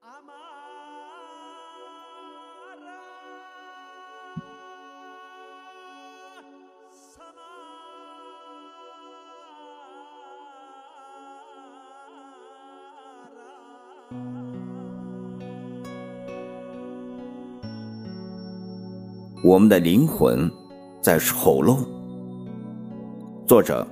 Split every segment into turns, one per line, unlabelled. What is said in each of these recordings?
阿妈我们的灵魂在丑陋。作者：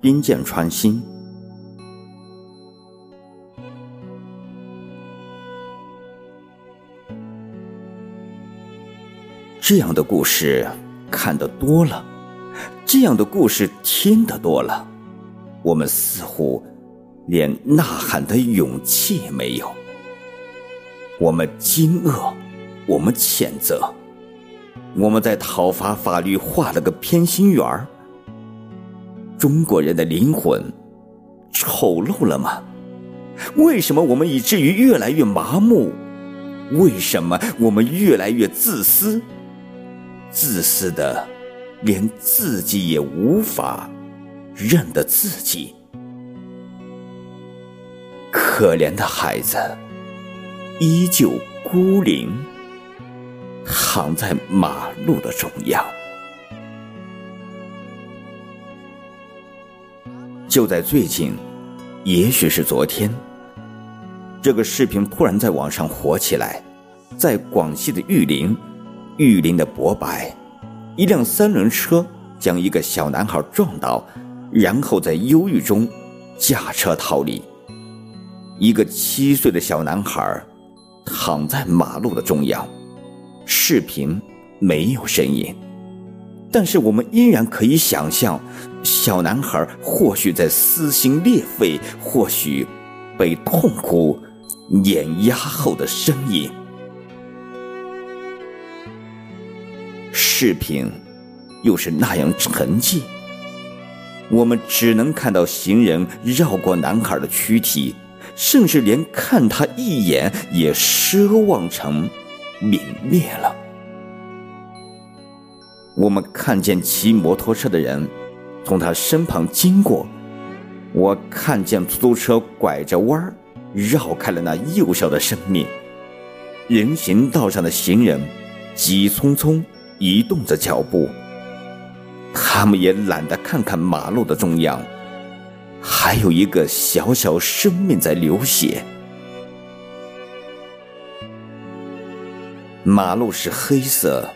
冰剑穿心。这样的故事看得多了，这样的故事听得多了，我们似乎连呐喊的勇气也没有。我们惊愕，我们谴责。我们在讨伐法律画了个偏心圆儿。中国人的灵魂丑陋了吗？为什么我们以至于越来越麻木？为什么我们越来越自私？自私的连自己也无法认得自己。可怜的孩子，依旧孤零。躺在马路的中央。就在最近，也许是昨天，这个视频突然在网上火起来。在广西的玉林，玉林的博白，一辆三轮车将一个小男孩撞倒，然后在忧郁中驾车逃离。一个七岁的小男孩躺在马路的中央。视频没有声音，但是我们依然可以想象，小男孩或许在撕心裂肺，或许被痛苦碾压后的声音。视频又是那样沉寂，我们只能看到行人绕过男孩的躯体，甚至连看他一眼也奢望成。泯灭了。我们看见骑摩托车的人从他身旁经过，我看见出租车拐着弯儿绕开了那幼小的生命。人行道上的行人急匆匆移动着脚步，他们也懒得看看马路的中央，还有一个小小生命在流血。马路是黑色，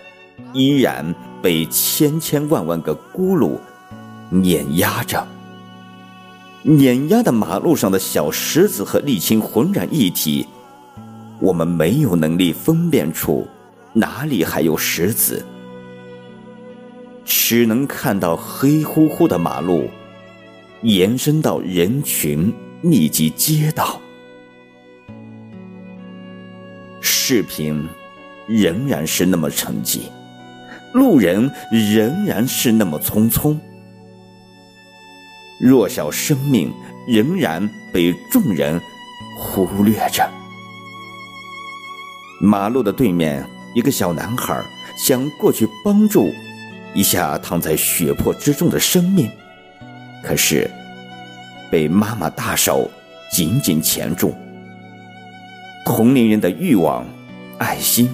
依然被千千万万个轱辘碾压着。碾压的马路上的小石子和沥青浑然一体，我们没有能力分辨出哪里还有石子，只能看到黑乎乎的马路延伸到人群密集街道。视频。仍然是那么沉寂，路人仍然是那么匆匆，弱小生命仍然被众人忽略着。马路的对面，一个小男孩想过去帮助一下躺在血泊之中的生命，可是被妈妈大手紧紧钳住。同龄人的欲望、爱心。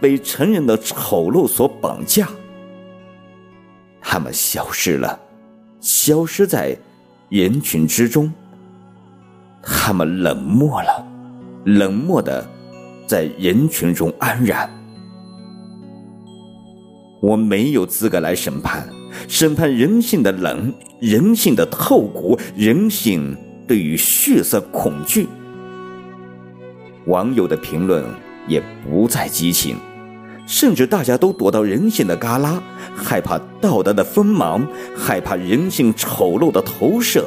被成人的丑陋所绑架，他们消失了，消失在人群之中。他们冷漠了，冷漠的在人群中安然。我没有资格来审判，审判人性的冷，人性的透骨，人性对于血色恐惧。网友的评论。也不再激情，甚至大家都躲到人性的旮旯，害怕道德的锋芒，害怕人性丑陋的投射。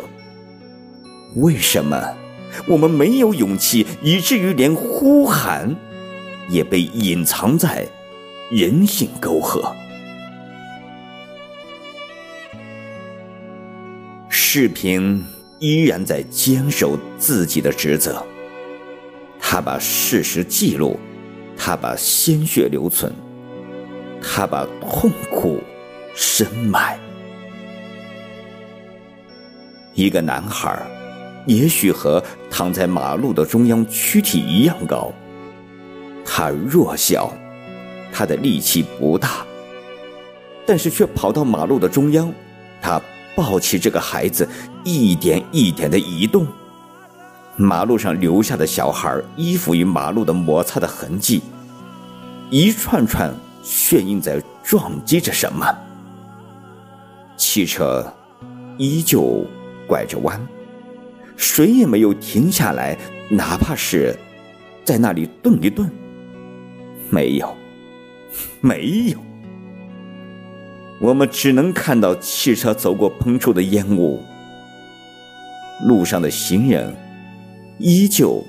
为什么我们没有勇气，以至于连呼喊也被隐藏在人性沟壑？视频依然在坚守自己的职责，他把事实记录。他把鲜血留存，他把痛苦深埋。一个男孩也许和躺在马路的中央躯体一样高。他弱小，他的力气不大，但是却跑到马路的中央。他抱起这个孩子，一点一点的移动。马路上留下的小孩衣服与马路的摩擦的痕迹，一串串炫映在撞击着什么。汽车依旧拐着弯，谁也没有停下来，哪怕是在那里顿一顿。没有，没有。我们只能看到汽车走过喷出的烟雾，路上的行人依旧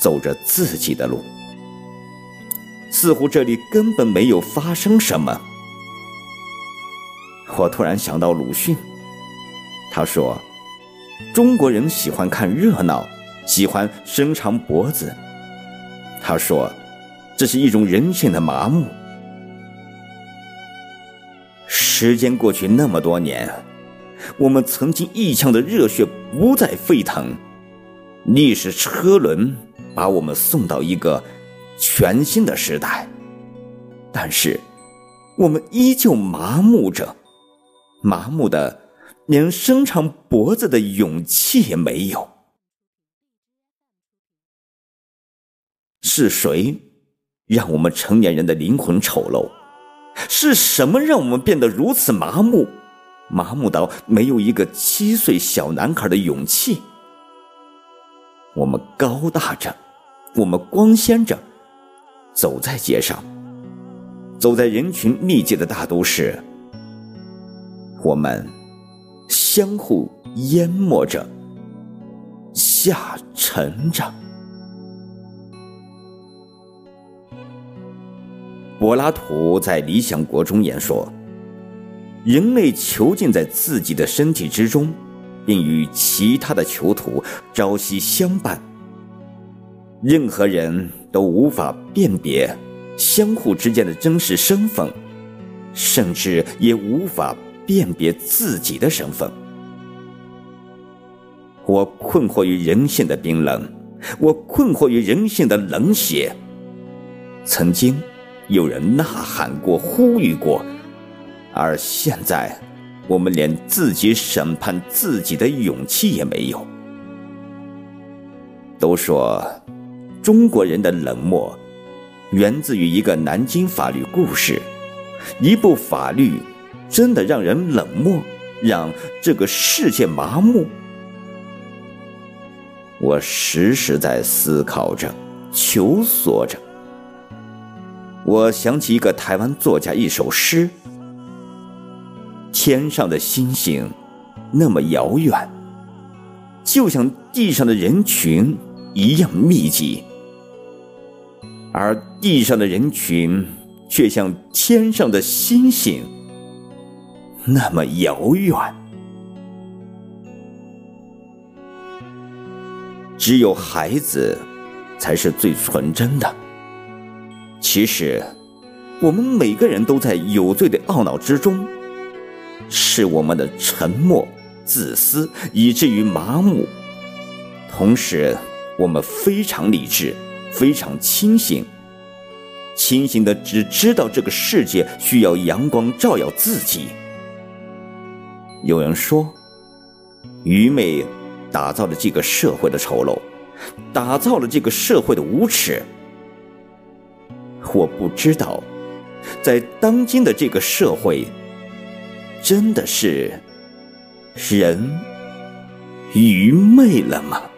走着自己的路，似乎这里根本没有发生什么。我突然想到鲁迅，他说：“中国人喜欢看热闹，喜欢伸长脖子。”他说：“这是一种人性的麻木。”时间过去那么多年，我们曾经一腔的热血不再沸腾，历史车轮把我们送到一个全新的时代，但是我们依旧麻木着，麻木的连伸长脖子的勇气也没有。是谁让我们成年人的灵魂丑陋？是什么让我们变得如此麻木，麻木到没有一个七岁小男孩的勇气？我们高大着，我们光鲜着，走在街上，走在人群密集的大都市，我们相互淹没着，下沉着。柏拉图在《理想国》中言说：“人类囚禁在自己的身体之中，并与其他的囚徒朝夕相伴。任何人都无法辨别相互之间的真实身份，甚至也无法辨别自己的身份。我困惑于人性的冰冷，我困惑于人性的冷血。曾经。”有人呐喊过、呼吁过，而现在，我们连自己审判自己的勇气也没有。都说中国人的冷漠源自于一个南京法律故事，一部法律真的让人冷漠，让这个世界麻木。我时时在思考着，求索着。我想起一个台湾作家一首诗：“天上的星星那么遥远，就像地上的人群一样密集，而地上的人群却像天上的星星那么遥远。只有孩子才是最纯真的。”其实，我们每个人都在有罪的懊恼之中，是我们的沉默、自私，以至于麻木。同时，我们非常理智，非常清醒，清醒的只知道这个世界需要阳光照耀自己。有人说，愚昧打造了这个社会的丑陋，打造了这个社会的无耻。我不知道，在当今的这个社会，真的是人愚昧了吗？